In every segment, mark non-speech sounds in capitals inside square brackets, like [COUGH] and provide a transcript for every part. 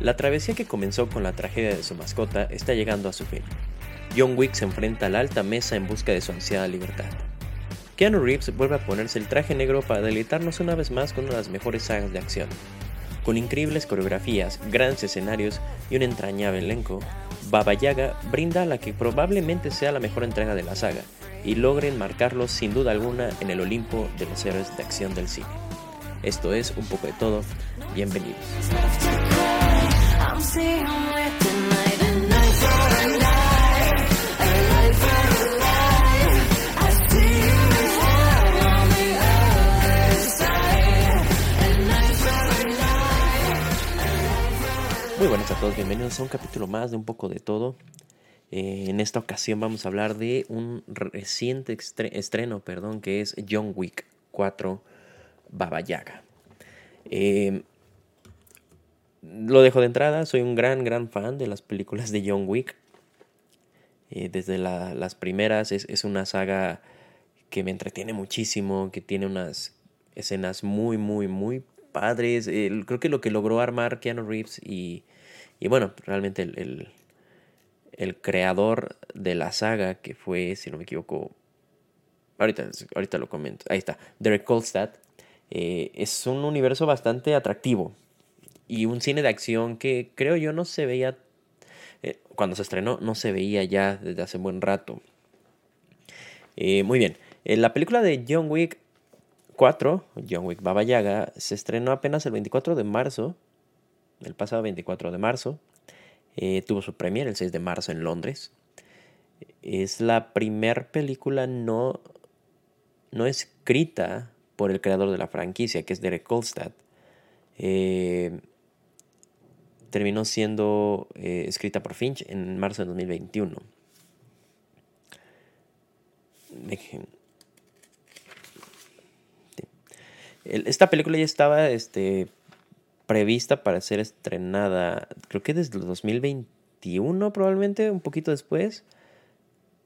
La travesía que comenzó con la tragedia de su mascota está llegando a su fin. John Wick se enfrenta a la alta mesa en busca de su ansiada libertad. Keanu Reeves vuelve a ponerse el traje negro para deleitarnos una vez más con una de las mejores sagas de acción. Con increíbles coreografías, grandes escenarios y un entrañable elenco, Baba Yaga brinda la que probablemente sea la mejor entrega de la saga y logra enmarcarlos sin duda alguna en el Olimpo de los héroes de acción del cine. Esto es un poco de todo, bienvenidos. Muy buenas a todos, bienvenidos a un capítulo más de un poco de todo. Eh, en esta ocasión vamos a hablar de un reciente estreno, perdón, que es John Wick 4 Baba Yaga. Eh, lo dejo de entrada, soy un gran, gran fan de las películas de John Wick. Eh, desde las primeras es, es, una saga que me entretiene muchísimo, que tiene unas escenas muy, muy, muy padres. creo que lo que logró armar Keanu Reeves y, y bueno, realmente el, el, creador de la saga, que fue, si no me equivoco, ahorita, ahorita lo comento, ahí está, Derek Kolstad, eh, es un universo bastante atractivo y un cine de acción que creo yo no se veía, eh, cuando se estrenó, no se veía ya desde hace buen rato. Eh, muy bien, la película de John Wick 4, John Wick Baba Yaga, se estrenó apenas el 24 de marzo, el pasado 24 de marzo. Eh, tuvo su premier el 6 de marzo en Londres. Es la primera película no, no escrita por el creador de la franquicia, que es Derek Kolstad. Eh, terminó siendo eh, escrita por Finch en marzo de 2021. Esta película ya estaba este, prevista para ser estrenada, creo que desde el 2021 probablemente, un poquito después.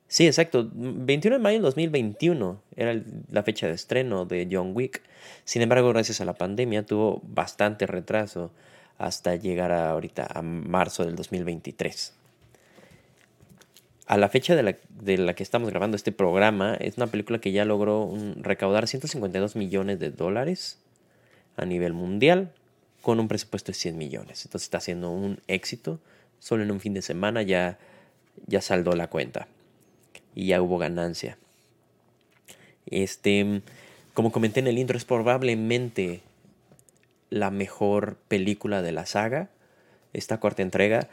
Sí, exacto, 21 de mayo del 2021 era la fecha de estreno de John Wick. Sin embargo, gracias a la pandemia tuvo bastante retraso hasta llegar a ahorita a marzo del 2023 a la fecha de la, que estamos grabando este programa, es una película que ya logró recaudar 152 millones de dólares a nivel mundial con un presupuesto de 100 millones. Entonces está siendo un éxito. Solo en un fin de semana ya, ya saldó la cuenta y ya hubo ganancia. Este, como comenté en el intro, es probablemente la mejor película de la saga. Esta cuarta entrega.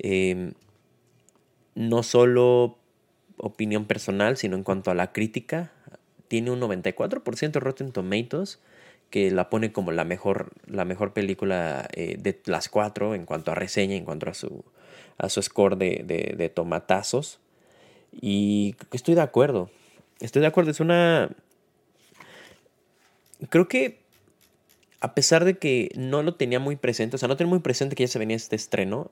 Eh, no solo opinión personal, sino en cuanto a la crítica, tiene un 94% Rotten Tomatoes, que la pone como la mejor, la mejor película eh, de las cuatro en cuanto a reseña, en cuanto a su, a su score de, de tomatazos. Y estoy de acuerdo. Estoy de acuerdo. Es una. Creo que. A pesar de que no lo tenía muy presente, o sea, no tenía muy presente que ya se venía este estreno,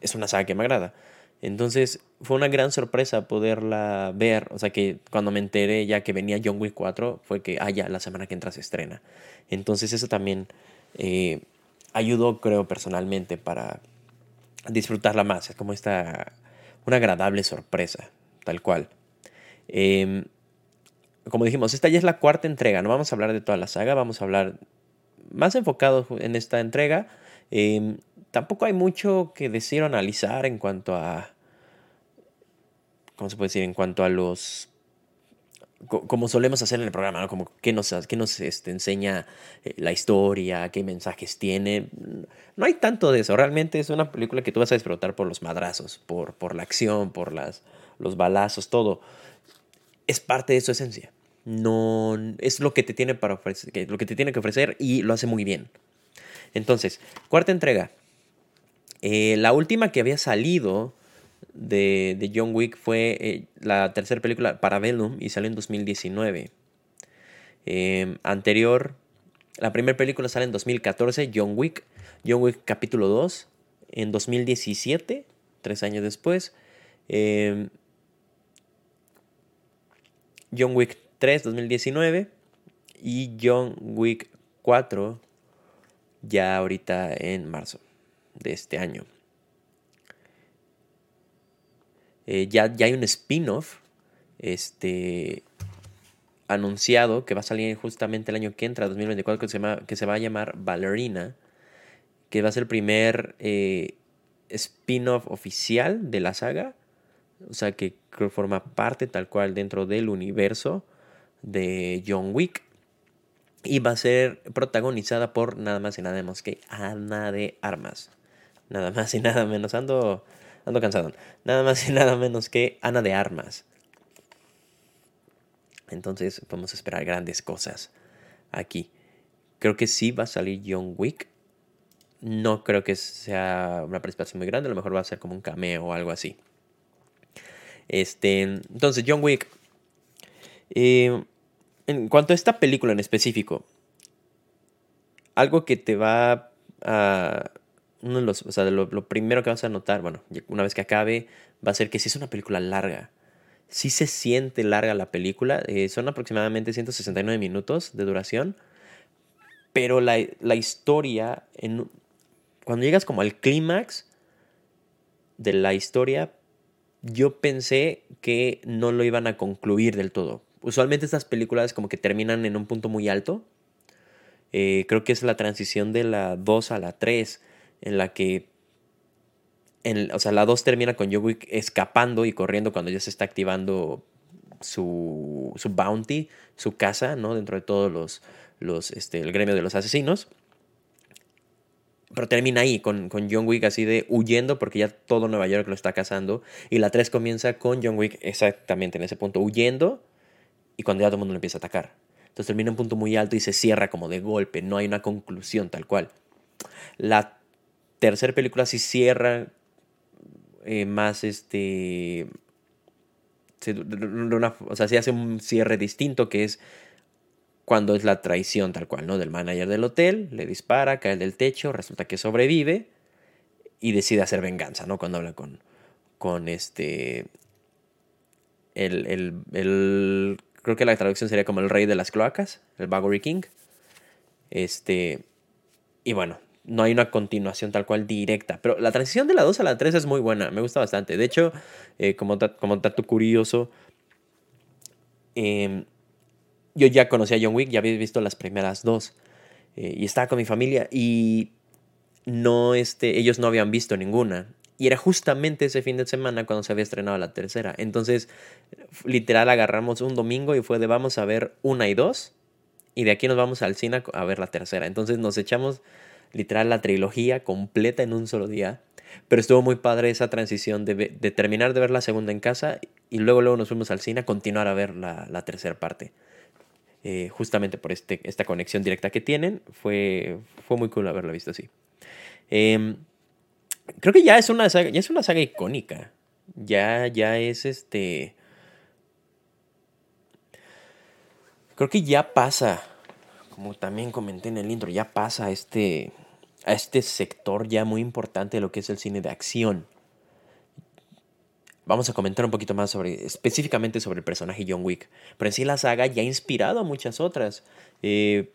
es una saga que me agrada. Entonces fue una gran sorpresa poderla ver. O sea que cuando me enteré ya que venía John Wick 4 fue que, ah, ya, la semana que entra se estrena. Entonces eso también eh, ayudó, creo, personalmente para disfrutarla más. Es como esta, una agradable sorpresa, tal cual. Em, como dijimos, esta ya es la cuarta entrega. No vamos a hablar de toda la saga, vamos a hablar más enfocado en esta entrega. Em, tampoco hay mucho que decir o analizar en cuanto a ¿cómo se puede decir? En cuanto a los como solemos hacer en el programa, ¿no? Como qué nos, qué nos este, enseña eh, la historia, qué mensajes tiene. No hay tanto de eso. Realmente es una película que tú vas a disfrutar por los madrazos, por, por la acción, por las, los balazos, todo. Es parte de su esencia. No es lo que te tiene para ofrecer, lo que te tiene que ofrecer y lo hace muy bien. Entonces, cuarta entrega. Eh, la última que había salido de, John Wick fue eh, la tercera película Parabellum y salió en 2019. Em, anterior, la primera película sale en 2014, John Wick. John Wick capítulo 2 en 2017, tres años después. Em, John Wick 3, 2019. Y John Wick 4 ya ahorita en marzo. de este año. Eh, ya, ya hay un spin-off este, anunciado que va a salir justamente el año que entra, 2024, que se, que se va a llamar Ballerina, que va a ser el primer eh, spin-off oficial de la saga, o sea que forma parte tal cual dentro del universo de John Wick. Y va a ser protagonizada por nada más y nada menos que Ana de Armas. Nada más y nada menos. Ando, ando cansado. Nada más y nada menos que Ana de Armas. Entonces podemos esperar grandes cosas aquí. Creo que sí va a salir John Wick. No creo que sea una participación muy grande. A lo mejor va a ser como un cameo o algo así. Este, entonces, John Wick. Eh, en cuanto a esta película en específico, algo que te va a... Uno de los, o sea, lo, primero que vas a notar, bueno, una vez que acabe, va a ser que sí es una película larga. Sí se siente larga la película. Eh, son aproximadamente 169 minutos de duración. Pero la, la historia, cuando llegas como al clímax de la historia, yo pensé que no lo iban a concluir del todo. Usualmente estas películas como que terminan en un punto muy alto. Eh, creo que es la transición de la 2 a la 3, en la que, en, o sea, la 2 termina con John escapando y corriendo cuando ya se está activando su, su bounty, su casa, ¿no? Dentro de todos los, los este, el gremio de los asesinos. Pero termina ahí, con, con, John Wick así de huyendo porque ya todo Nueva York lo está cazando. Y la 3 comienza con John Wick exactamente en ese punto, huyendo y cuando ya todo el mundo lo empieza a atacar. Entonces termina en un punto muy alto y se cierra como de golpe, no hay una conclusión tal cual. La tercera película sí cierra eh, más este... o sea, sí hace un cierre distinto que es cuando es la traición tal cual, ¿no? Del manager del hotel, le dispara, cae del techo, resulta que sobrevive y decide hacer venganza, ¿no? Cuando habla con, con este... El, el, creo que la traducción sería como el rey de las cloacas, el Bagory King. Este, y bueno, no hay una continuación tal cual directa, pero la transición de la 2 a la 3 es muy buena, me gusta bastante. De hecho, eh, como, como dato curioso, eh, yo ya conocía a John Wick, ya había visto las primeras dos. Eh, y estaba con mi familia y no, este, ellos no habían visto ninguna. Y era justamente ese fin de semana cuando se había estrenado la tercera. Entonces, literal, agarramos un domingo y fue de vamos a ver una y dos. Y de aquí nos vamos al cine a ver la tercera. Entonces nos echamos literal la trilogía completa en un solo día. Pero estuvo muy padre esa transición de, de terminar de ver la segunda en casa y luego, luego nos fuimos al cine a continuar a ver la, la tercera parte. Eh, justamente por este, esta conexión directa que tienen. Fue, fue muy cool haberla visto así. Em, creo que ya es una saga, ya es una saga icónica. Ya, ya es este. Creo que ya pasa, como también comenté en el intro, ya pasa a este, a este sector ya muy importante de lo que es el cine de acción vamos a comentar un poquito más sobre, específicamente sobre el personaje John Wick. Pero en sí la saga ya ha inspirado a muchas otras. Eh,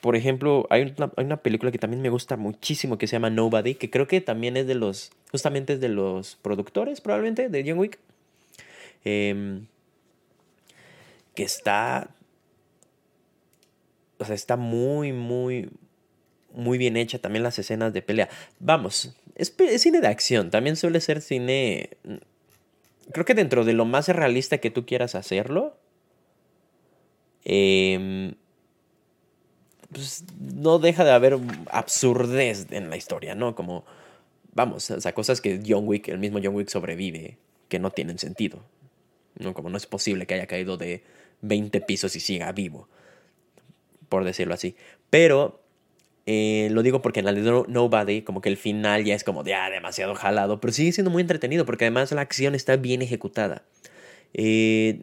por ejemplo, hay una, película que también me gusta muchísimo que se llama Nobody, que creo que también es de los, justamente es de los productores probablemente de John Wick. Em, que está, o sea, está muy, muy, muy bien hecha también las escenas de pelea. Vamos, es, es cine de acción, también suele ser cine creo que dentro de lo más realista que tú quieras hacerlo, em, pues no deja de haber absurdez en la historia, ¿no? Como, vamos, o sea, cosas que John Wick, el mismo John Wick sobrevive, que no tienen sentido. ¿no? Como no es posible que haya caído de 20 pisos y siga vivo, por decirlo así. Pero eh, lo digo porque en la de Nobody, como que el final ya es como de ah, demasiado jalado, pero sigue siendo muy entretenido porque además la acción está bien ejecutada. Eh,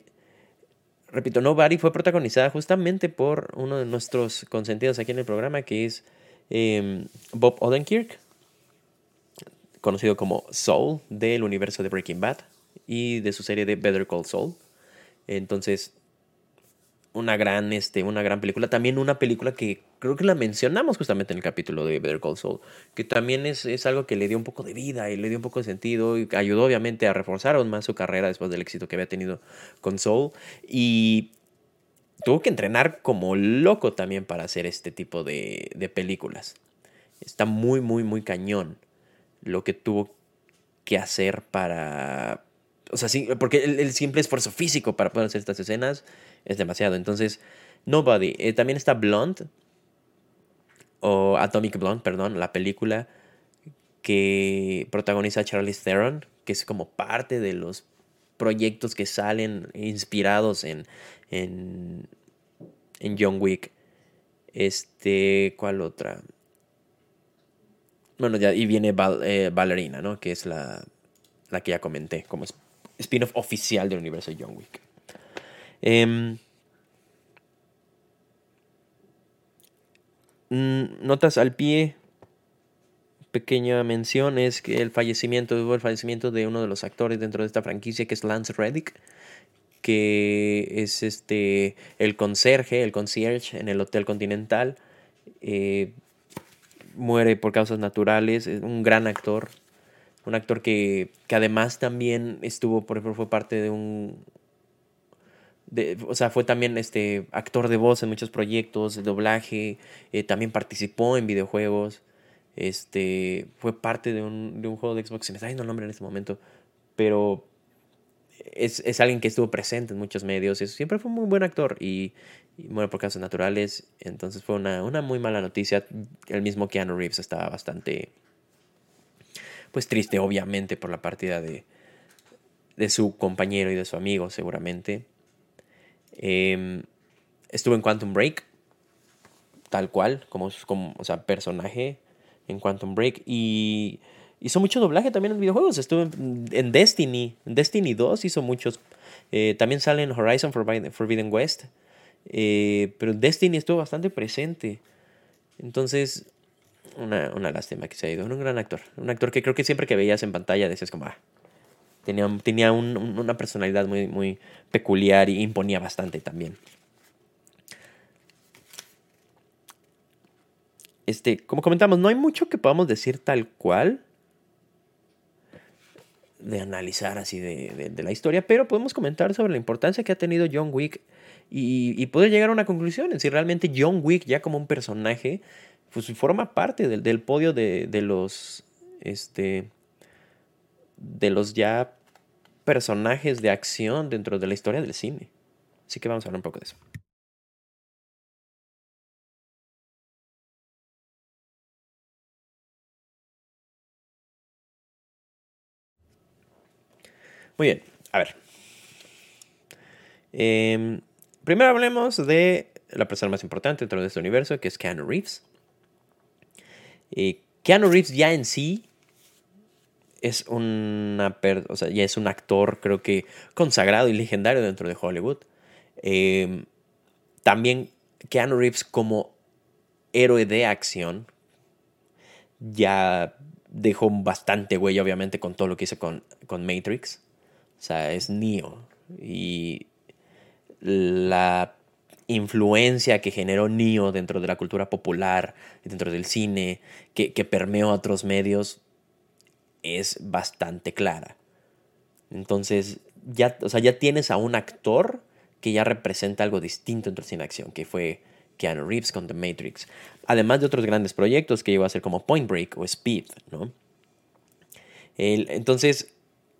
repito, Nobody fue protagonizada justamente por uno de nuestros consentidos aquí en el programa, que es em, Bob Odenkirk, conocido como Soul del universo de Breaking Bad y de su serie de Better Call Saul. Entonces, una gran, este, una gran película. También una película que creo que la mencionamos justamente en el capítulo de Better Call Saul, que también es, es, algo que le dio un poco de vida y le dio un poco de sentido y ayudó obviamente a reforzar aún más su carrera después del éxito que había tenido con Soul y tuvo que entrenar como loco también para hacer este tipo de, películas. Está muy, muy, muy cañón lo que tuvo que hacer para... O sea, sí, porque el, simple esfuerzo físico para poder hacer estas escenas es demasiado. Entonces, Nobody. Eh, también está Blonde, o Atomic Blonde, perdón, la película que protagoniza Charlize Theron, que es como parte de los proyectos que salen inspirados en, en, en John Wick. Este, ¿cuál otra? Bueno, ya, y viene Val, Ballerina, ¿no? Que es la, la que ya comenté, como spin-off oficial del universo de John Wick. Eh, notas al pie, pequeña mención es que el fallecimiento, el fallecimiento de uno de los actores dentro de esta franquicia, que es Lance Reddick, que es este el conserje, el concierge en el Hotel Continental. Eh, muere por causas naturales, es un gran actor, un actor que, que además también estuvo, por ejemplo, fue parte de un, o sea, fue también este actor de voz en muchos proyectos, de doblaje, eh, también participó en videojuegos, este, fue parte de un, de un, juego de Xbox, se me está yendo el nombre en este momento, pero es, es, alguien que estuvo presente en muchos medios, siempre fue un muy buen actor y, y muere por casos naturales, entonces fue una, una muy mala noticia, el mismo Keanu Reeves estaba bastante, pues triste obviamente por la partida de, de su compañero y de su amigo seguramente. Eh, estuvo en Quantum Break, tal cual, como, como o sea, personaje en Quantum Break. Y hizo mucho doblaje también en videojuegos. Estuvo en, Destiny, en Destiny 2 hizo muchos. Eh, también sale en Horizon Forbidden West. Eh, pero Destiny estuvo bastante presente. Entonces, una, una, lástima que se ha ido. Un gran actor. Un actor que creo que siempre que veías en pantalla decías como, ah, Tenía, tenía un, una personalidad muy, muy peculiar y imponía bastante también. Este, como comentamos, no hay mucho que podamos decir tal cual de analizar así de, de, la historia, pero podemos comentar sobre la importancia que ha tenido John Wick y, y, poder llegar a una conclusión en si realmente John Wick ya como un personaje pues forma parte del, del podio de, de, los este de los ya personajes de acción dentro de la historia del cine. Así que vamos a hablar un poco de eso. Muy bien, a ver. Eh, primero hablemos de la persona más importante dentro de este universo, que es Keanu Reeves. Eh, Keanu Reeves ya en sí es una o sea, ya es un actor creo que consagrado y legendario dentro de Hollywood. Eh, también Keanu Reeves como héroe de acción ya dejó bastante huella obviamente con todo lo que hizo con, con Matrix. O sea, es Neo. Y la influencia que generó Neo dentro de la cultura popular, dentro del cine, que, que permeó a otros medios, es bastante clara. Entonces, ya, o sea, ya tienes a un actor que ya representa algo distinto entre cine acción, que fue Keanu Reeves con The Matrix. Además de otros grandes proyectos que llegó a ser como Point Break o Speed, ¿no? Entonces,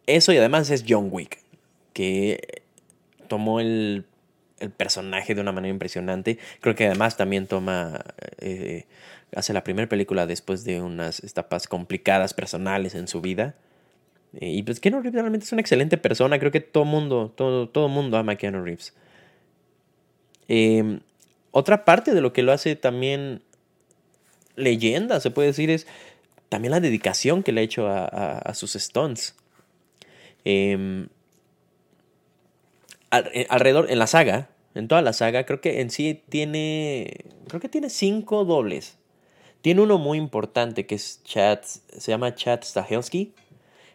eso y además es John Wick, que tomó el, el, personaje de una manera impresionante. Creo que además también toma eh, hace la primera película después de unas etapas complicadas personales en su vida. Eh, y pues Keanu Reeves realmente es una excelente persona. Creo que todo mundo, todo, todo mundo ama a Keanu Reeves. Eh, otra parte de lo que lo hace también leyenda, se puede decir, es también la dedicación que le ha hecho a, a, a sus stunts. Eh, alrededor, en la saga, en toda la saga, creo que en sí tiene, creo que tiene cinco dobles. Tiene uno muy importante que es Chad, se llama Chad Stahelski,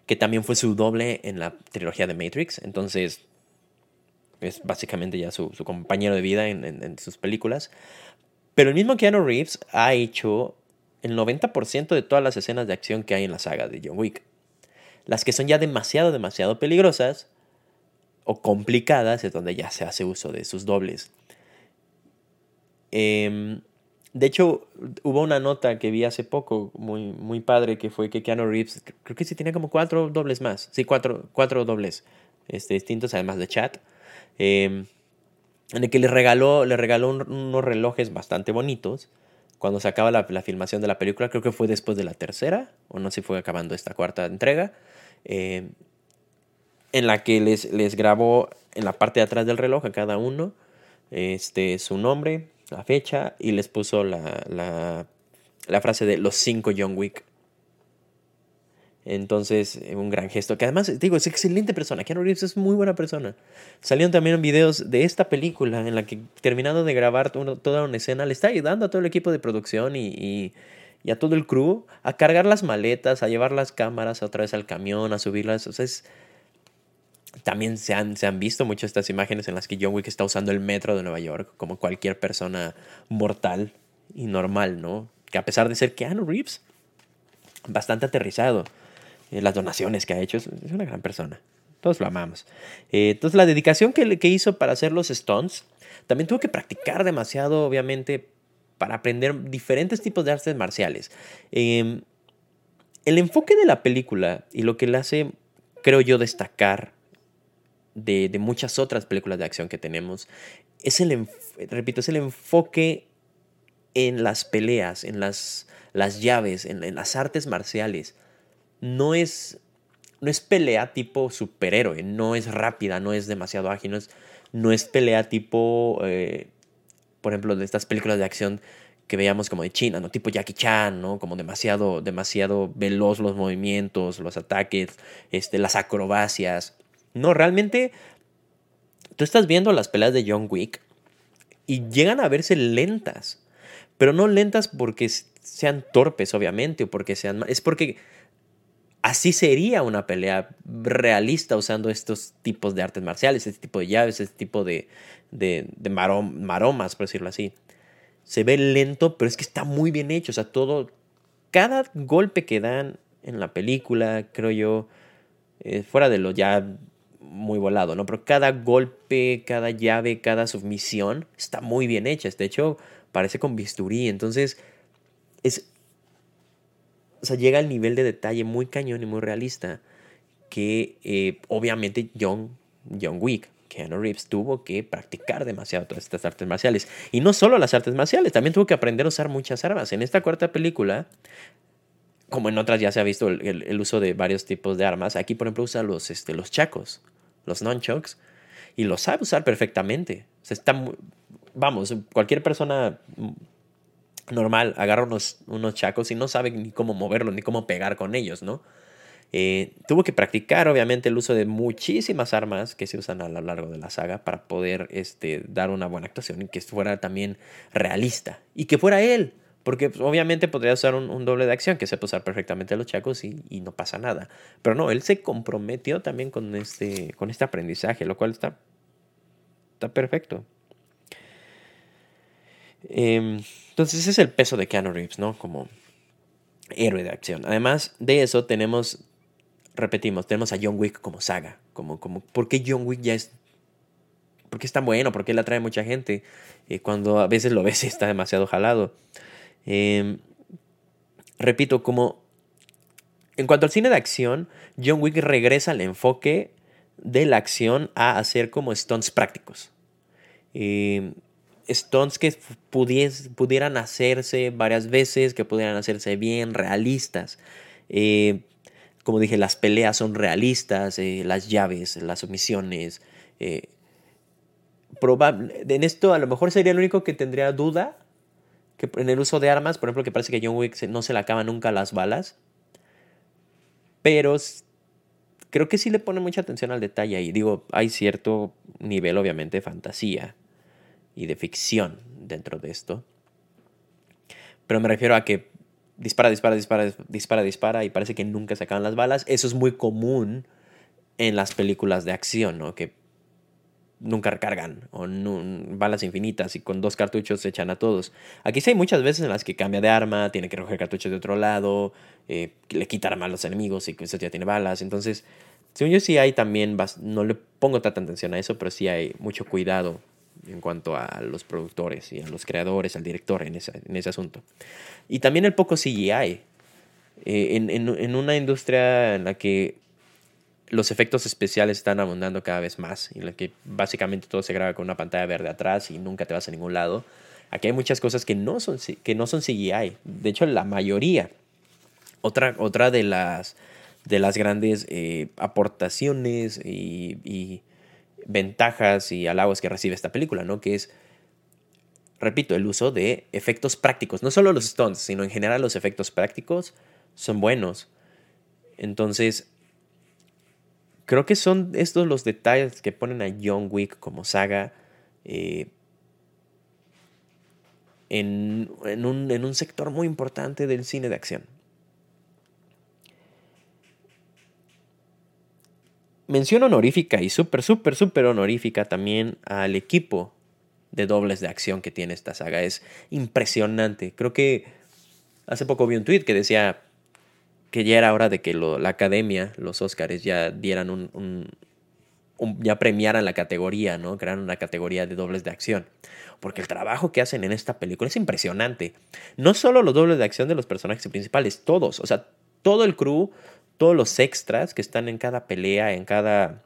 que también fue su doble en la trilogía de Matrix. Entonces, es básicamente ya su, su compañero de vida en, en, sus películas. Pero el mismo Keanu Reeves ha hecho el 90% de todas las escenas de acción que hay en la saga de John Wick. Las que son ya demasiado, demasiado peligrosas o complicadas es donde ya se hace uso de sus dobles. Em, de hecho, hubo una nota que vi hace poco, muy, muy padre, que fue que Keanu Reeves, creo que sí tenía como cuatro dobles más. Sí, cuatro, cuatro dobles este, distintos, además de chat. Em, en el que le regaló, le regaló unos relojes bastante bonitos cuando se acaba la, filmación de la película, creo que fue después de la tercera, o no sé si fue acabando esta cuarta entrega, eh, en la que les, les grabó en la parte de atrás del reloj a cada uno este, su nombre, la fecha, y les puso la, la, frase de los cinco John Wick. Entonces, un gran gesto. Que además, digo, es excelente persona. Keanu Reeves es muy buena persona. Salieron también videos de esta película en la que, terminando de grabar toda una escena, le está ayudando a todo el equipo de producción y, y, a todo el crew a cargar las maletas, a llevar las cámaras otra vez al camión, a subirlas. O sea, también se han, se han visto muchas estas imágenes en las que John Wick está usando el metro de Nueva York, como cualquier persona mortal y normal, ¿no? Que a pesar de ser Keanu Reeves, bastante aterrizado eh, las donaciones que ha hecho. Es, una gran persona. Todos lo amamos. Eh, entonces, la dedicación que, que hizo para hacer los Stones, también tuvo que practicar demasiado, obviamente, para aprender diferentes tipos de artes marciales. Em, el enfoque de la película y lo que le hace, creo yo, destacar de, de muchas otras películas de acción que tenemos, es el, repito, es el enfoque en las peleas, en las, las llaves, en, las artes marciales no es, no es pelea tipo superhéroe, no es rápida, no es demasiado ágil, no es, no es pelea tipo, eh, por ejemplo, de estas películas de acción que veíamos como de China, ¿no? Tipo Jackie Chan, ¿no? Como demasiado, demasiado veloz los movimientos, los ataques, este, las acrobacias. No, realmente tú estás viendo las peleas de John Wick y llegan a verse lentas, pero no lentas porque sean torpes, obviamente, o porque sean... Es porque Así sería una pelea realista usando estos tipos de artes marciales, este tipo de llaves, este tipo de, de, maromas, por decirlo así. Se ve lento, pero es que está muy bien hecho. O sea, todo, cada golpe que dan en la película, creo yo, eh, fuera de lo ya muy volado, ¿no? Pero cada golpe, cada llave, cada submisión está muy bien hecha. De hecho, parece con bisturí. Entonces, es o sea, llega al nivel de detalle muy cañón y muy realista que eh, obviamente John, John Wick, Keanu Reeves, tuvo que practicar demasiado todas estas artes marciales. Y no solo las artes marciales, también tuvo que aprender a usar muchas armas. En esta cuarta película, como en otras ya se ha visto el, uso de varios tipos de armas, aquí por ejemplo usa los, este, los chacos, los nunchucks, y los sabe usar perfectamente. O sea, vamos, cualquier persona normal, agarra unos, unos chacos y no sabe ni cómo moverlos, ni cómo pegar con ellos, ¿no? Eh, tuvo que practicar, obviamente, el uso de muchísimas armas que se usan a lo largo de la saga para poder este, dar una buena actuación y que fuera también realista. Y que fuera él, porque pues, obviamente podría usar un, doble de acción que sepa usar perfectamente los chacos y, no pasa nada. Pero no, él se comprometió también con este, con este aprendizaje, lo cual está, está perfecto. Em, entonces ese es el peso de Keanu Reeves, ¿no? Como héroe de acción. Además de eso tenemos, repetimos, tenemos a John Wick como saga. Como, como, ¿Por qué John Wick ya es... ¿Por qué es tan bueno? ¿Por qué le atrae mucha gente? Eh, cuando a veces lo ves y está demasiado jalado. Em, repito, como... En cuanto al cine de acción, John Wick regresa al enfoque de la acción a hacer como stunts prácticos. Eh, stones que pudieran hacerse varias veces, que pudieran hacerse bien, realistas. Eh, como dije, las peleas son realistas, eh, las llaves, las sumisiones. Eh, en esto a lo mejor sería el único que tendría duda que en el uso de armas, por ejemplo, que parece que John Wick no se le acaban nunca las balas. Pero creo que sí le pone mucha atención al detalle ahí. Digo, hay cierto nivel, obviamente, de fantasía y de ficción dentro de esto. Pero me refiero a que dispara, dispara, dispara, dispara, dispara y parece que nunca se acaban las balas. Eso es muy común en las películas de acción, ¿no? Que nunca recargan o balas infinitas y con dos cartuchos se echan a todos. Aquí sí hay muchas veces en las que cambia de arma, tiene que recoger cartuchos de otro lado, eh, le quita arma a los enemigos y eso ya tiene balas. Entonces, según yo sí hay también, no le pongo tanta atención a eso, pero sí hay mucho cuidado en cuanto a los productores y a los creadores, al director en ese, en ese asunto. Y también el poco CGI. Eh, en una industria en la que los efectos especiales están abundando cada vez más, en la que básicamente todo se graba con una pantalla verde atrás y nunca te vas a ningún lado. Aquí hay muchas cosas que no son, que no son CGI. De hecho, la mayoría. Otra, otra de, las, de las grandes eh, aportaciones y, y, ventajas y halagos que recibe esta película, ¿no? Que es, repito, el uso de efectos prácticos. No solo los stunts, sino en general los efectos prácticos son buenos. Entonces, creo que son estos los detalles que ponen a John Wick como saga eh, en, un, sector muy importante del cine de acción. Mención honorífica y súper, súper, súper honorífica también al equipo de dobles de acción que tiene esta saga. Es impresionante. Creo que hace poco vi un tweet que decía, que ya era hora de que la academia, los Oscars, ya dieran un, ya premiaran la categoría, ¿no? Crearan una categoría de dobles de acción. Porque el trabajo que hacen en esta película es impresionante. No solo los dobles de acción de los personajes principales, todos. O sea, todo el crew, todos los extras que están en cada pelea, en cada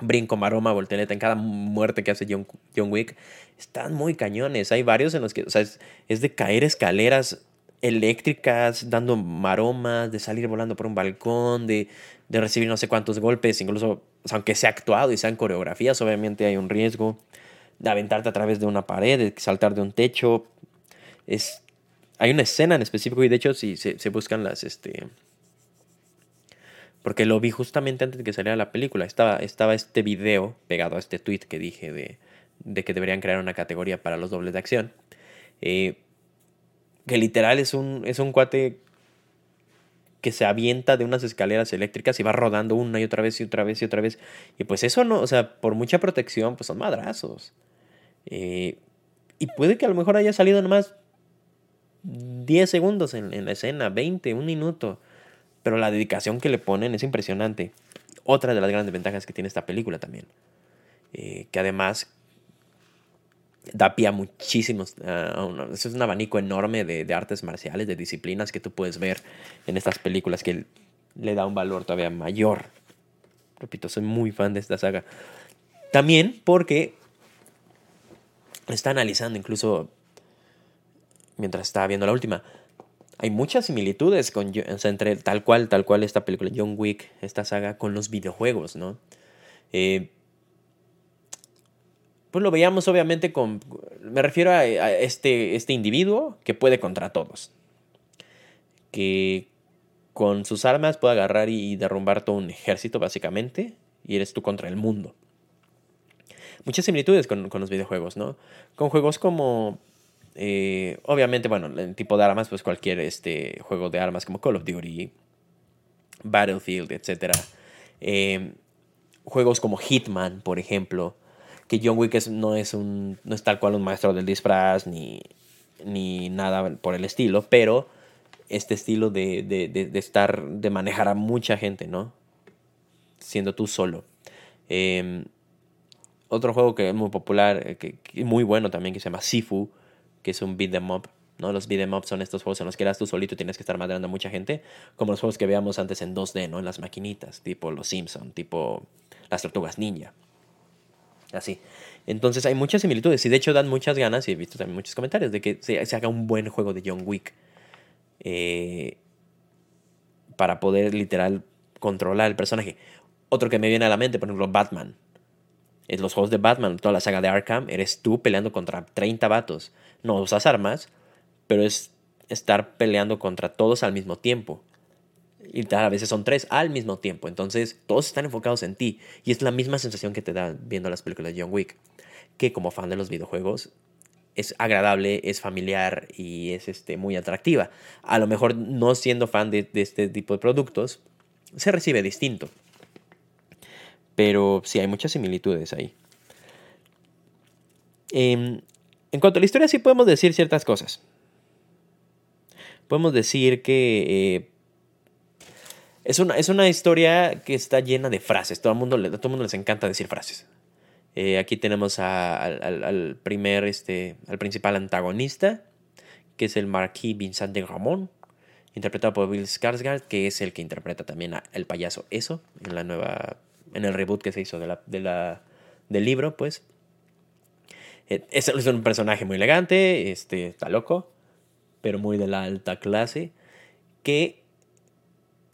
brinco, maroma, voltereta, en cada muerte que hace John, John Wick, están muy cañones. Hay varios en los que, o sea, es de caer escaleras eléctricas, dando maromas, de salir volando por un balcón, de, de recibir no sé cuántos golpes, incluso aunque sea actuado y sean coreografías, obviamente hay un riesgo de aventarte a través de una pared, de saltar de un techo. Es, hay una escena en específico y de hecho si se, se buscan las... Este, porque lo vi justamente antes de que saliera la película. Estaba, estaba este video pegado a este tweet que dije de, de que deberían crear una categoría para los dobles de acción. Eh, que literal es un, es un cuate que se avienta de unas escaleras eléctricas y va rodando una y otra vez y otra vez y otra vez. Y pues eso no, o sea, por mucha protección, pues son madrazos. Eh, y puede que a lo mejor haya salido nomás 10 segundos en, la escena, 20, un minuto. Pero la dedicación que le ponen es impresionante. Otra de las grandes ventajas que tiene esta película también. Eh, que además da pie a muchísimos. es un abanico enorme de, artes marciales, de disciplinas que tú puedes ver en estas películas que le da un valor todavía mayor. Repito, soy muy fan de esta saga. También porque está analizando incluso mientras estaba viendo la última. Hay muchas similitudes con, entre tal cual, tal cual esta película, John Wick, esta saga, con los videojuegos, ¿no? Eh, pues lo veíamos obviamente con, me refiero a, este, este individuo que puede contra todos, que con sus armas puede agarrar y derrumbar todo un ejército básicamente, y eres tú contra el mundo. Muchas similitudes con, los videojuegos, ¿no? Con juegos como, eh, obviamente, bueno, el tipo de armas, pues cualquier este, juego de armas como Call of Duty, Battlefield, etc. Eh, juegos como Hitman, por ejemplo, que John Wick no, es un, no es tal cual un maestro del disfraz ni, ni nada por el estilo, pero este estilo de, de, de, estar, de manejar a mucha gente, ¿no? Siendo tú solo. Em, otro juego que es muy popular, eh, que, muy bueno también, que se llama Sifu, que es un beat em up. ¿no? Los beat em up son estos juegos en los que eras tú solito tienes que estar madrando a mucha gente, como los juegos que veíamos antes en 2D, ¿no? En las maquinitas, tipo Los Simpson, tipo Las Tortugas Ninja. Así. Entonces hay muchas similitudes y de hecho dan muchas ganas, y he visto también muchos comentarios, de que se, haga un buen juego de John Wick. Eh, para poder literal controlar el personaje. Otro que me viene a la mente, por ejemplo, Batman. En los juegos de Batman, toda la saga de Arkham, eres tú peleando contra 30 vatos. No usas armas, pero es estar peleando contra todos al mismo tiempo y a veces son tres al mismo tiempo. Entonces, todos están enfocados en ti. Y es la misma sensación que te da viendo las películas de John Wick. Que como fan de los videojuegos, es agradable, es familiar y es este, muy atractiva. A lo mejor no siendo fan de, este tipo de productos, se recibe distinto. Pero sí, hay muchas similitudes ahí. Em, en cuanto a la historia, sí podemos decir ciertas cosas. Podemos decir que eh, es, una, es una historia que está llena de frases. Todo el mundo, a todo el mundo les encanta decir frases. Eh, aquí tenemos al, primer, este, al principal antagonista, que es el Marquis Vincent de Ramón, interpretado por Bill Skarsgård, que es el que interpreta también al payaso Eso en la nueva, en el reboot que se hizo de la, de la, del libro, pues. Eh, es, es un personaje muy elegante, este, está loco, pero muy de la alta clase, que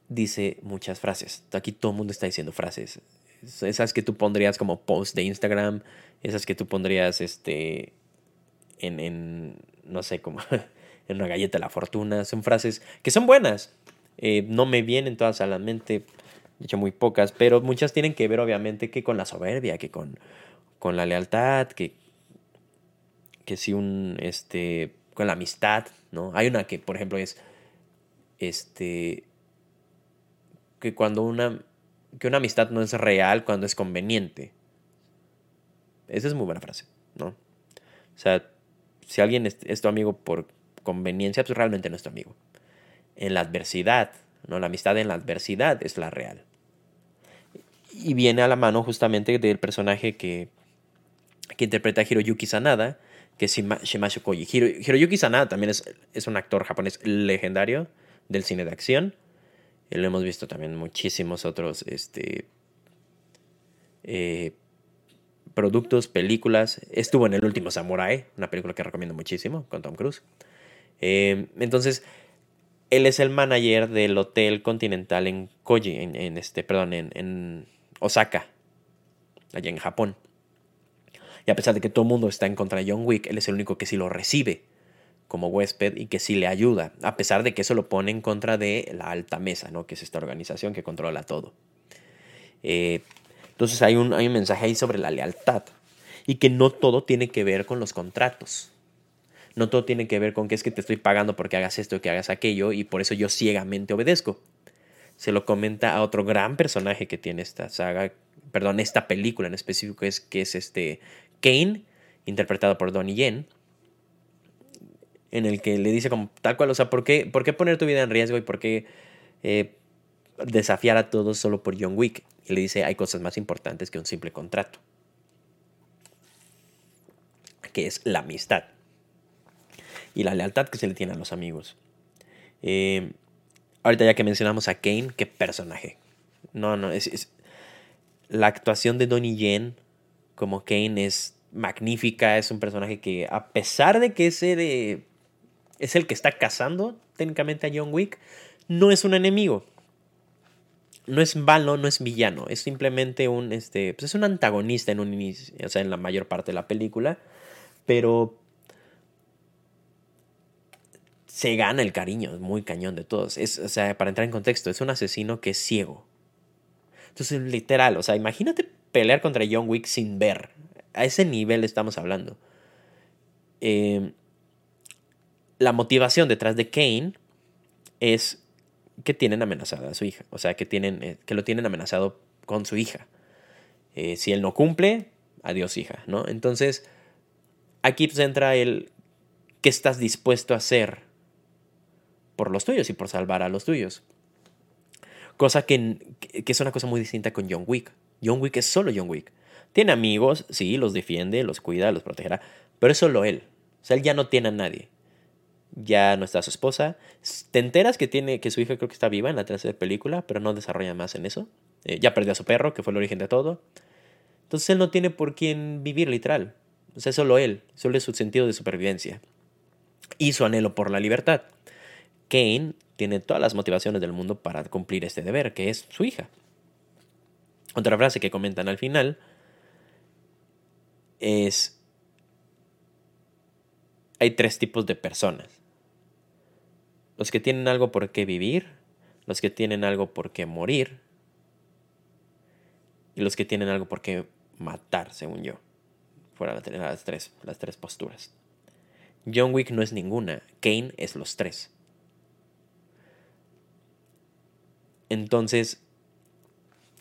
dice muchas frases. Aquí todo el mundo está diciendo frases. Esas que tú pondrías como post de Instagram, esas que tú pondrías este, en, en no sé, como [LAUGHS] en una galleta de la fortuna. Son frases que son buenas. Eh, no me vienen todas a la mente, de hecho muy pocas, pero muchas tienen que ver obviamente que con la soberbia, que con, con la lealtad, que, que si un, este, con la amistad, ¿no? Hay una que, por ejemplo, es, este, que cuando una, que una amistad no es real cuando es conveniente. Esa es muy buena frase, ¿no? O sea, si alguien es, tu amigo por conveniencia, pues realmente no es tu amigo. En la adversidad, ¿no? La amistad en la adversidad es la real. Y viene a la mano justamente del personaje que, que interpreta a Hiroyuki Sanada, que es Shimashu Koji. Hiroyuki Sanada también es, es un actor japonés legendario del cine de acción lo hemos visto también muchísimos otros este, eh, productos, películas. Estuvo en El último Samurai, una película que recomiendo muchísimo con Tom Cruise. Eh, entonces, él es el manager del Hotel Continental en Koji, en, este, perdón, en, en, Osaka, allá en Japón. Y a pesar de que todo el mundo está en contra de John Wick, él es el único que sí lo recibe como huésped y que sí le ayuda, a pesar de que eso lo pone en contra de la alta mesa, ¿no? que es esta organización que controla todo. Eh, entonces hay un, hay un mensaje ahí sobre la lealtad y que no todo tiene que ver con los contratos. No todo tiene que ver con que es que te estoy pagando porque hagas esto que hagas aquello y por eso yo ciegamente obedezco. Se lo comenta a otro gran personaje que tiene esta saga, perdón, esta película en específico, es, que es este Kane, interpretado por Donnie Yen en el que le dice como tal cual, o sea, ¿por qué, por qué poner tu vida en riesgo y por qué eh, desafiar a todos solo por John Wick? Y le dice, hay cosas más importantes que un simple contrato, que es la amistad y la lealtad que se le tiene a los amigos. Eh, ahorita ya que mencionamos a Kane, qué personaje. No, no, es, la actuación de Donnie Yen como Kane es magnífica, es un personaje que a pesar de que ese de es el que está cazando técnicamente a John Wick, no es un enemigo. No es malo, no es villano, es simplemente un, este, pues es un antagonista en un inicio, o sea, en la mayor parte de la película, pero se gana el cariño, es muy cañón de todos. Es, o sea, para entrar en contexto, es un asesino que es ciego. Entonces, literal, o sea, imagínate pelear contra John Wick sin ver. A ese nivel estamos hablando. Eh, la motivación detrás de Kane es que tienen amenazada a su hija, o sea, que, tienen, eh, que lo tienen amenazado con su hija. Eh, si él no cumple, adiós hija, ¿no? Entonces, aquí pues entra el qué estás dispuesto a hacer por los tuyos y por salvar a los tuyos. Cosa que, que es una cosa muy distinta con John Wick. John Wick es solo John Wick. Tiene amigos, sí, los defiende, los cuida, los protegerá, pero es solo él. O sea, él ya no tiene a nadie ya no está su esposa. Te enteras que tiene que su hija creo que está viva en la tercera película, pero no desarrolla más en eso. Eh, ya perdió a su perro, que fue el origen de todo. Entonces él no tiene por quién vivir, literal. O sea, solo él, solo es su sentido de supervivencia. Y su anhelo por la libertad. Kane tiene todas las motivaciones del mundo para cumplir este deber, que es su hija. Otra frase que comentan al final es, hay tres tipos de personas los que tienen algo por qué vivir, los que tienen algo por qué morir y los que tienen algo por qué matar, según yo. Fuera las tres, las tres posturas. John Wick no es ninguna, Kane es los tres. Entonces,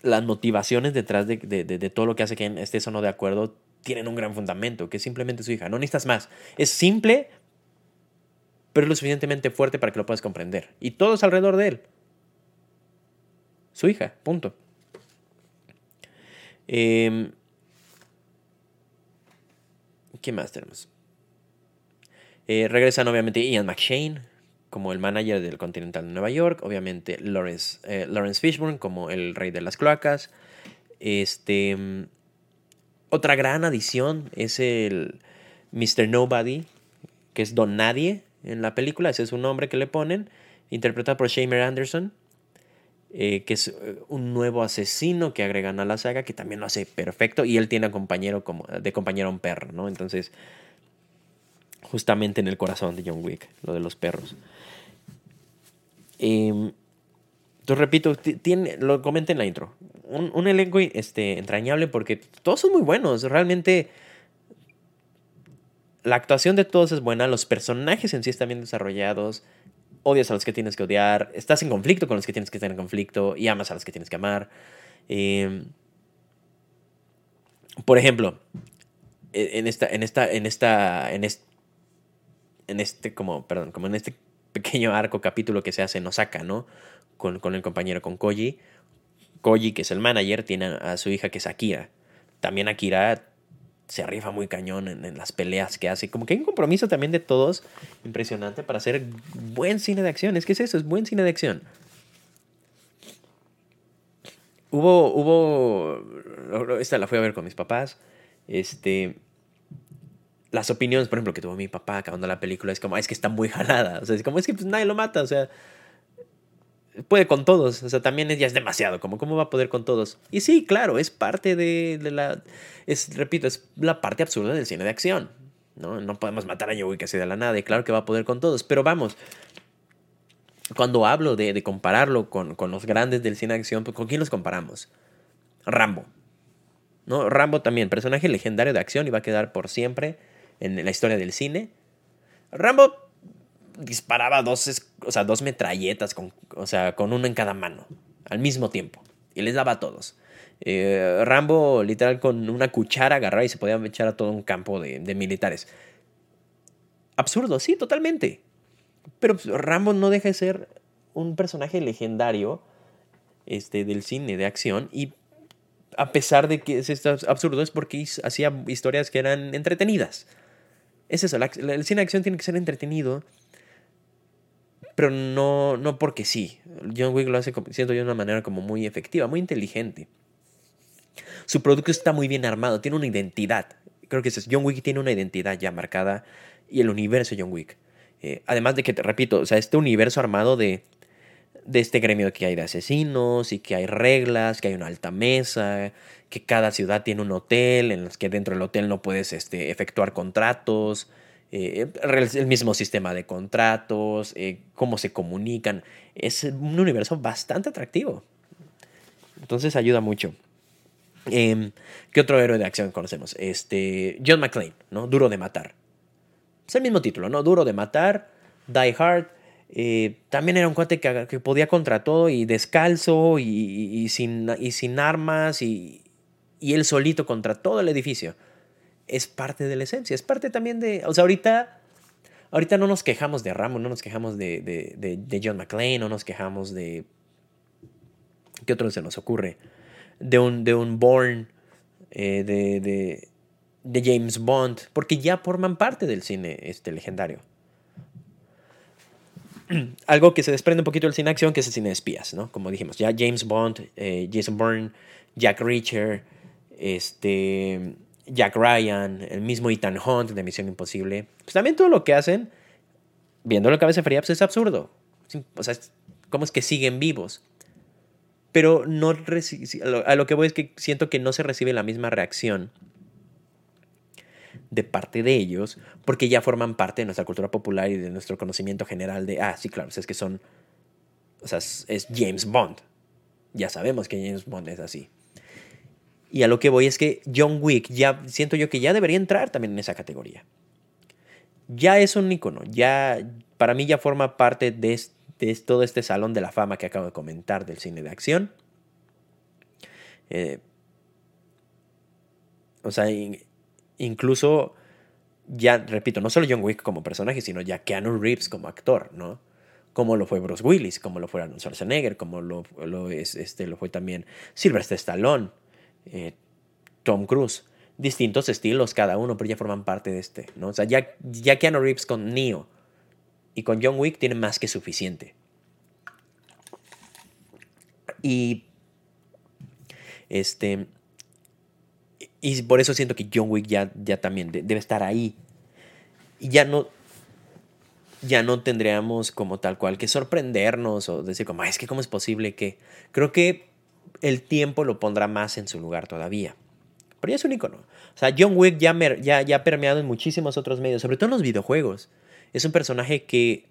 las motivaciones detrás de, todo lo que hace que esté o no de acuerdo tienen un gran fundamento, que es simplemente su hija. No necesitas más. Es simple, pero es lo suficientemente fuerte para que lo puedas comprender. Y todo es alrededor de él. Su hija, punto. Em, ¿Qué más tenemos? Eh, regresan obviamente Ian McShane como el manager del Continental de Nueva York, obviamente Lawrence, eh, Lawrence Fishburne como el rey de las cloacas. Este, otra gran adición es el Mr. Nobody, que es Don Nadie en la película, ese es un nombre que le ponen, interpretado por Shamer Anderson. Eh, que es eh, un nuevo asesino que agregan a la saga, que también lo hace perfecto, y él tiene a compañero como, de compañero a un perro, ¿no? Entonces, justamente en el corazón de John Wick, lo de los perros. Eh, entonces, repito, tiene, lo comenté en la intro, un, un, elenco este, entrañable porque todos son muy buenos, realmente... La actuación de todos es buena, los personajes en sí están bien desarrollados, odias a los que tienes que odiar, estás en conflicto con los que tienes que estar en conflicto y amas a los que tienes que amar. Em, por ejemplo, e, en esta, en esta, en esta, en este, como, perdón, como en este [LAUGHS] pequeño arco capítulo que se hace en Osaka, ¿no? Con el compañero, con Koji. Koji, que es el manager, tiene a su hija que es Akira. También Akira se arriba muy cañón en, las peleas que hace. Como que hay un compromiso también de todos impresionante para hacer buen cine de acción. Es que es eso, es buen cine de acción. Hubo, hubo, esta la fui a ver con mis papás. Este, las opiniones, por ejemplo, que tuvo mi papá acabando la película es como, es que está muy jalada. O sea, es como, es que pues, nadie lo mata. O sea, puede con todos. O sea, también ya es demasiado. Como, ¿cómo va a poder con todos? Y sí, claro, es parte de, la. Es, repito, es la parte absurda del cine de acción. ¿no? no podemos matar a John Wick así de la nada. Y claro que va a poder con todos. Pero vamos. Cuando hablo de, compararlo con, con, los grandes del cine de acción, pues, ¿con quién los comparamos? Rambo. ¿No? Rambo también, personaje legendario de acción y va a quedar por siempre en la historia del cine. Rambo disparaba dos, o sea, dos metralletas, con, o sea, con uno en cada mano, al mismo tiempo. Y les daba a todos. Eh, Rambo, literal, con una cuchara agarraba y se podía echar a todo un campo de, militares. Absurdo, sí, totalmente. Pero pues, Rambo no deja de ser un personaje legendario este, del cine de acción y a pesar de que es absurdo es porque hacía historias que eran entretenidas. Es eso, el cine de acción tiene que ser entretenido pero no, no porque sí. John Wick lo hace, siento yo, de una manera como muy efectiva, muy inteligente. Su producto está muy bien armado, tiene una identidad. Creo que es John Wick tiene una identidad ya marcada y el universo John Wick. Eh, además de que, te repito, o sea, este universo armado de, de este gremio que hay de asesinos y que hay reglas, que hay una alta mesa, que cada ciudad tiene un hotel en los que dentro del hotel no puedes este, efectuar contratos, eh, el mismo sistema de contratos, eh, cómo se comunican. Es un universo bastante atractivo. Entonces ayuda mucho. Em, ¿Qué otro héroe de acción conocemos? Este, John McClane, ¿no? Duro de matar. Es el mismo título, ¿no? Duro de matar, Die Hard. Eh, también era un cuate que, podía contra todo y descalzo y, sin, y sin armas y, y él solito contra todo el edificio es parte de la esencia, es parte también de, o sea, ahorita, ahorita no nos quejamos de Rambo, no nos quejamos de, de, John McClane, no nos quejamos de, ¿qué otro se nos ocurre? De un, de un Bourne, eh, de, de, James Bond, porque ya forman parte del cine este, legendario. [CLEARS THROAT] Algo que se desprende un poquito del cine acción, que es el cine de espías, ¿no? Como dijimos, ya James Bond, eh, Jason Bourne, Jack Reacher, este, Jack Ryan, el mismo Ethan Hunt de Misión Imposible, pues también todo lo que hacen, viendo la cabeza fría, pues es absurdo. O sea, ¿cómo es que siguen vivos? Pero no a lo que voy es que siento que no se recibe la misma reacción de parte de ellos, porque ya forman parte de nuestra cultura popular y de nuestro conocimiento general de, ah, sí, claro, es que son, o sea, es James Bond. Ya sabemos que James Bond es así. Y a lo que voy es que John Wick ya siento yo que ya debería entrar también en esa categoría. Ya es un icono, ya para mí ya forma parte de, todo este salón de la fama que acabo de comentar del cine de acción. Eh, o sea, incluso ya, repito, no solo John Wick como personaje, sino ya Keanu Reeves como actor, ¿no? Como lo fue Bruce Willis, como lo fue Arnold Schwarzenegger, como lo, lo, es, este, lo fue también Sylvester Stallone, eh, Tom Cruise. Distintos estilos cada uno, pero ya forman parte de este, ¿no? O sea, ya, ya Keanu Reeves con Neo y con John Wick tiene más que suficiente. Y este y por eso siento que John Wick ya, ya también debe estar ahí. Y ya no, ya no tendríamos como tal cual que sorprendernos o decir como, es que cómo es posible que... Creo que el tiempo lo pondrá más en su lugar todavía. Pero ya es un icono. O sea, John Wick ya, ha permeado en muchísimos otros medios, sobre todo en los videojuegos. Es un personaje que,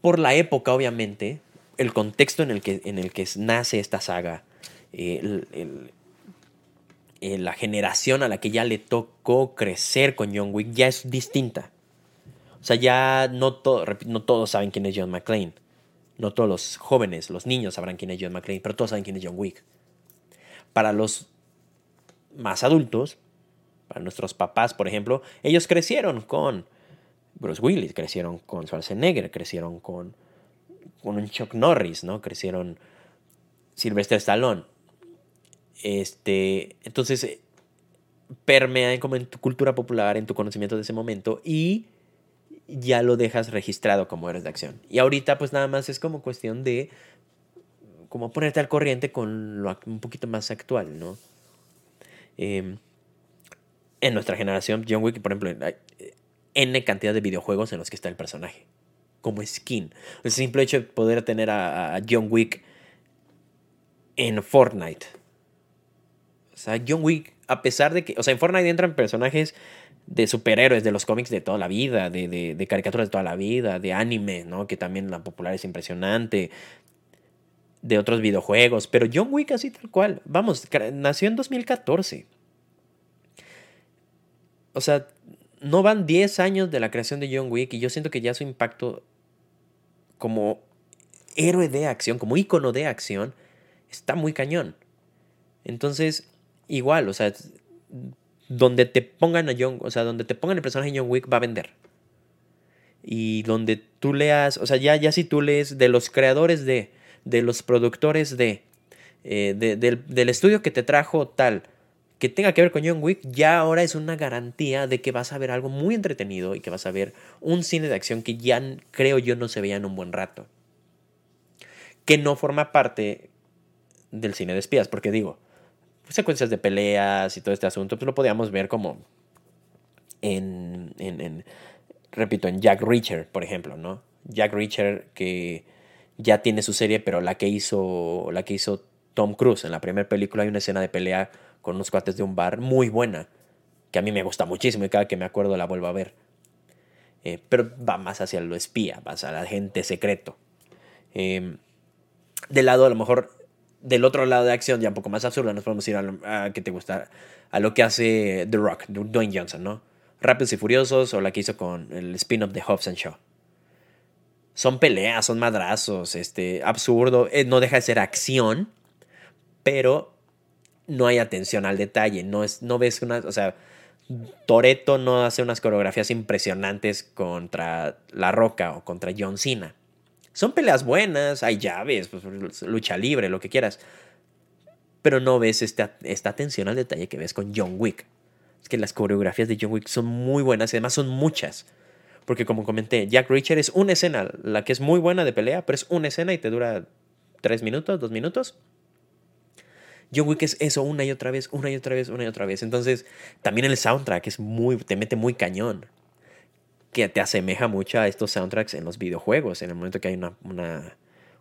por la época, obviamente, el contexto en el que, en el que nace esta saga, el, eh, la generación a la que ya le tocó crecer con John Wick ya es distinta. O sea, ya no, todo, no todos saben quién es John McClane. No todos los jóvenes, los niños sabrán quién es John McClane, pero todos saben quién es John Wick. Para los más adultos, para nuestros papás, por ejemplo, ellos crecieron con Bruce Willis, crecieron con Schwarzenegger, crecieron con, con Chuck Norris, ¿no? Crecieron Sylvester Stallone. Este, entonces, permea como en tu cultura popular, en tu conocimiento de ese momento y ya lo dejas registrado como eres de acción. Y ahorita pues nada más es como cuestión de como ponerte al corriente con lo un poquito más actual, ¿no? Em, en nuestra generación, John Wick, por ejemplo, hay N cantidad de videojuegos en los que está el personaje, como skin. El simple hecho de poder tener a John Wick en Fortnite o sea, John Wick, a pesar de que, o sea, en Fortnite entran personajes de superhéroes de los cómics de toda la vida, de, de, caricaturas de toda la vida, de anime, ¿no? Que también la popular es impresionante, de otros videojuegos, pero John Wick así tal cual, vamos, nació en 2014. O sea, no van 10 años de la creación de John Wick y yo siento que ya su impacto como héroe de acción, como ícono de acción, está muy cañón. Entonces, igual, o sea, donde te pongan a John, o sea, donde te pongan el personaje de John Wick va a vender. Y donde tú leas, o sea, ya, ya si tú lees de los creadores de, de los productores de, eh, del, del, estudio que te trajo tal, que tenga que ver con John Wick, ya ahora es una garantía de que vas a ver algo muy entretenido y que vas a ver un cine de acción que ya creo yo no se veía en un buen rato. Que no forma parte del cine de espías, porque digo, secuencias de peleas y todo este asunto, pues lo podíamos ver como en, en, repito, en Jack Reacher, por ejemplo, ¿no? Jack Reacher que ya tiene su serie, pero la que hizo, la que hizo Tom Cruise en la primera película hay una escena de pelea con unos cuates de un bar muy buena, que a mí me gusta muchísimo y cada que me acuerdo la vuelvo a ver. Eh, pero va más hacia lo espía, va hacia la gente secreto. Eh, del lado a lo mejor del otro lado de acción, ya un poco más absurda, nos podemos ir a, que te gusta, a lo que hace The Rock, Dwayne Johnson, ¿no? Rápidos y Furiosos o la que hizo con el spin-off de Hobbs and Shaw. Son peleas, son madrazos, este, absurdo, eh, no deja de ser acción, pero no hay atención al detalle, no, es, no ves una, o sea, Toreto no hace unas coreografías impresionantes contra La Roca o contra John Cena son peleas buenas, hay llaves, pues, lucha libre, lo que quieras. Pero no ves esta, esta atención al detalle que ves con John Wick. Es que las coreografías de John Wick son muy buenas y además son muchas. Porque como comenté, Jack Reacher es una escena, la que es muy buena de pelea, pero es una escena y te dura tres minutos, dos minutos. John Wick es eso una y otra vez, una y otra vez, una y otra vez. Entonces, también el soundtrack es muy, te mete muy cañón que te asemeja mucho a estos soundtracks en los videojuegos, en el momento que hay una,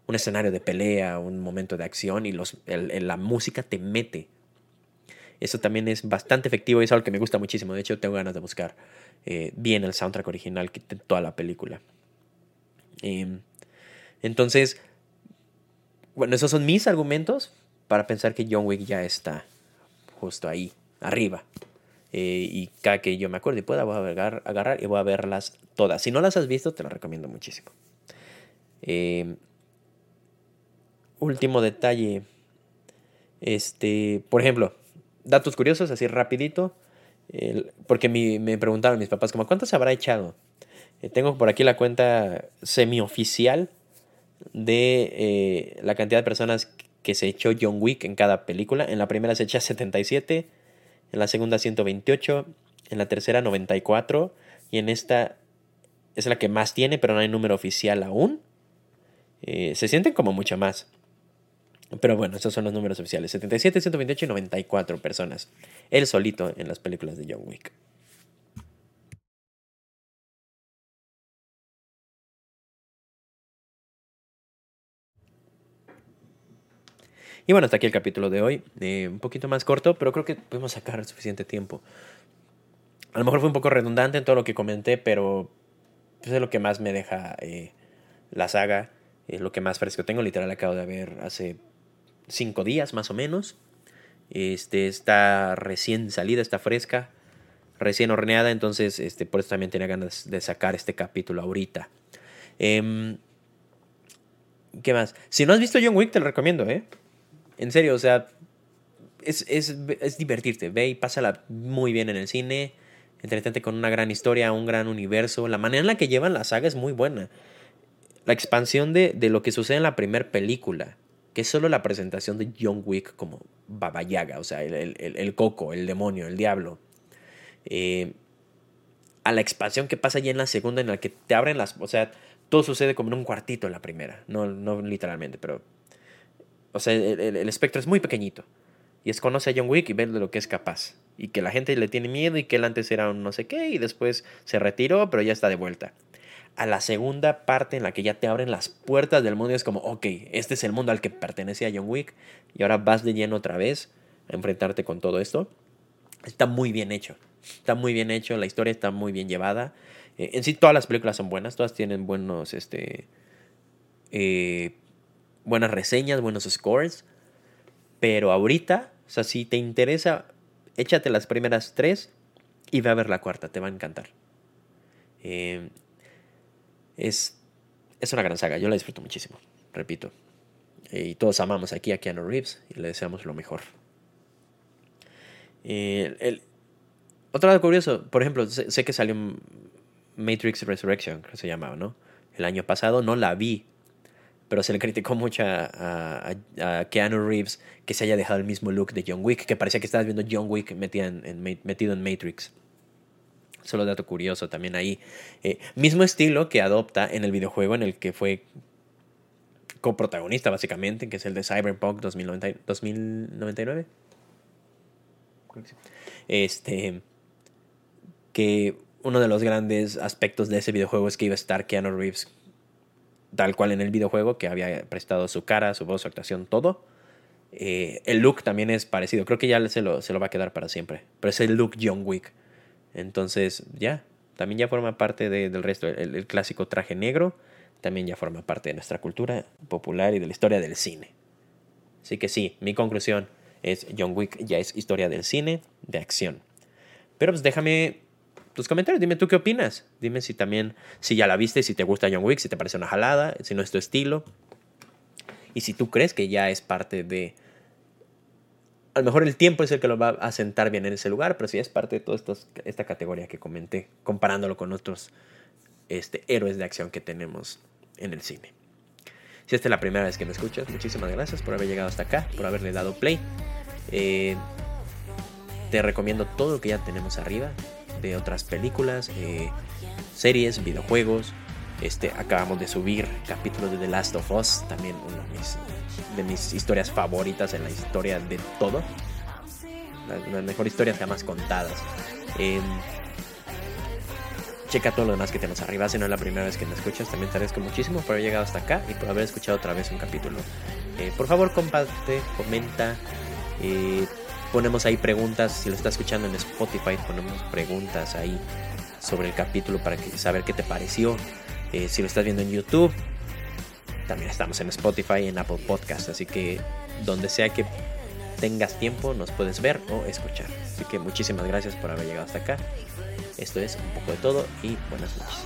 un escenario de pelea, un momento de acción y los, la música te mete. Eso también es bastante efectivo y es algo que me gusta muchísimo. De hecho, tengo ganas de buscar eh, bien el soundtrack original de toda la película. Em, entonces, bueno, esos son mis argumentos para pensar que John Wick ya está justo ahí, arriba. Eh, y cada que yo me acuerdo y pueda, voy a agarrar, agarrar, y voy a verlas todas. Si no las has visto, te las recomiendo muchísimo. Eh, último detalle. Este, por ejemplo, datos curiosos, así rapidito. porque me preguntaron mis papás, como, ¿cuánto se habrá echado? Eh, tengo por aquí la cuenta semioficial de eh, la cantidad de personas que se echó John Wick en cada película. En la primera se echa 77, en la segunda 128, en la tercera 94 y en esta es la que más tiene, pero no hay número oficial aún. Eh, se sienten como mucho más. Pero bueno, esos son los números oficiales. 77, 128 y 94 personas. Él solito en las películas de John Wick. Y bueno, hasta aquí el capítulo de hoy. Eh, un poquito más corto, pero creo que pudimos sacar suficiente tiempo. A lo mejor fue un poco redundante en todo lo que comenté, pero es lo que más me deja eh, la saga. Es lo que más fresco tengo. Literal, acabo de ver hace cinco días más o menos. Este, está recién salida, está fresca, recién horneada. Entonces, este, por eso también tenía ganas de sacar este capítulo ahorita. Em, ¿Qué más? Si no has visto John Wick, te lo recomiendo, ¿eh? En serio, o sea, es, es, divertirte. Ve y pásala muy bien en el cine. Entretente con una gran historia, un gran universo. La manera en la que llevan la saga es muy buena. La expansión de, lo que sucede en la primera película, que es solo la presentación de John Wick como Baba Yaga, o sea, el, coco, el demonio, el diablo. Eh, a la expansión que pasa ya en la segunda, en la que te abren las. O sea, todo sucede como en un cuartito en la primera. No, no literalmente, pero o sea, el, espectro es muy pequeño Y es conoce a John Wick y ve de lo que es capaz. Y que la gente le tiene miedo y que él antes era un no sé qué y después se retiró, pero ya está de vuelta. A la segunda parte en la que ya te abren las puertas del mundo y es como, ok, este es el mundo al que pertenece a John Wick y ahora vas de lleno otra vez a enfrentarte con todo esto. Está muy bien hecho. Está muy bien hecho, la historia está muy bien llevada. Eh, en sí todas las películas son buenas, todas tienen buenos este, eh, buenas reseñas, buenos scores. Pero ahorita, o sea, si te interesa, échate las primeras tres y ve a ver la cuarta, te va a encantar. Eh, es, es una gran saga, yo la disfruto muchísimo, repito. Eh, y todos amamos aquí a Keanu Reeves y le deseamos lo mejor. Eh, el, otro lado curioso, por ejemplo, sé, sé, que salió Matrix Resurrection, que se llamaba, ¿no? El año pasado no la vi, pero se le criticó mucho a, Keanu Reeves que se haya dejado el mismo look de John Wick, que parecía que estabas viendo John Wick metido en, Matrix. Solo dato curioso también ahí. Eh, mismo estilo que adopta en el videojuego en el que fue coprotagonista básicamente, que es el de Cyberpunk 2099. Este, que uno de los grandes aspectos de ese videojuego es que iba a estar Keanu Reeves tal cual en el videojuego, que había prestado su cara, su voz, su actuación, todo. Eh, el look también es parecido, creo que ya se lo, se lo va a quedar para siempre, pero es el look John Wick. Entonces, ya, también ya forma parte del resto. El, clásico traje negro también ya forma parte de nuestra cultura popular y de la historia del cine. Así que sí, mi conclusión es John Wick ya es historia del cine, de acción. Pero pues déjame tus comentarios. Dime tú qué opinas. Dime si también, si ya la viste, si te gusta John Wick, si te parece una jalada, si no es tu estilo. Y si tú crees que ya es parte de... A lo mejor el tiempo es el que lo va a sentar bien en ese lugar, pero si es parte de toda esta categoría que comenté, comparándolo con otros este, héroes de acción que tenemos en el cine. Si esta es la primera vez que me escuchas, muchísimas gracias por haber llegado hasta acá, por haberle dado play. Eh, te recomiendo todo lo que ya tenemos arriba de otras películas, eh, series, videojuegos. Este, acabamos de subir capítulos de The Last of Us, también una de mis, historias favoritas en la historia de todo. Las, mejores historias jamás contadas. Em, checa todo lo demás que tenemos arriba. Si no es la primera vez que me escuchas, también te agradezco muchísimo por haber llegado hasta acá y por haber escuchado otra vez un capítulo. Eh, por favor, comparte, comenta. Eh, ponemos ahí preguntas, si lo estás escuchando en Spotify, ponemos preguntas ahí sobre el capítulo para que, saber qué te pareció. Eh, si lo estás viendo en YouTube, también estamos en Spotify, en Apple Podcast, así que donde sea que tengas tiempo nos puedes ver o escuchar. Así que muchísimas gracias por haber llegado hasta acá. Esto es un poco de todo y buenas noches.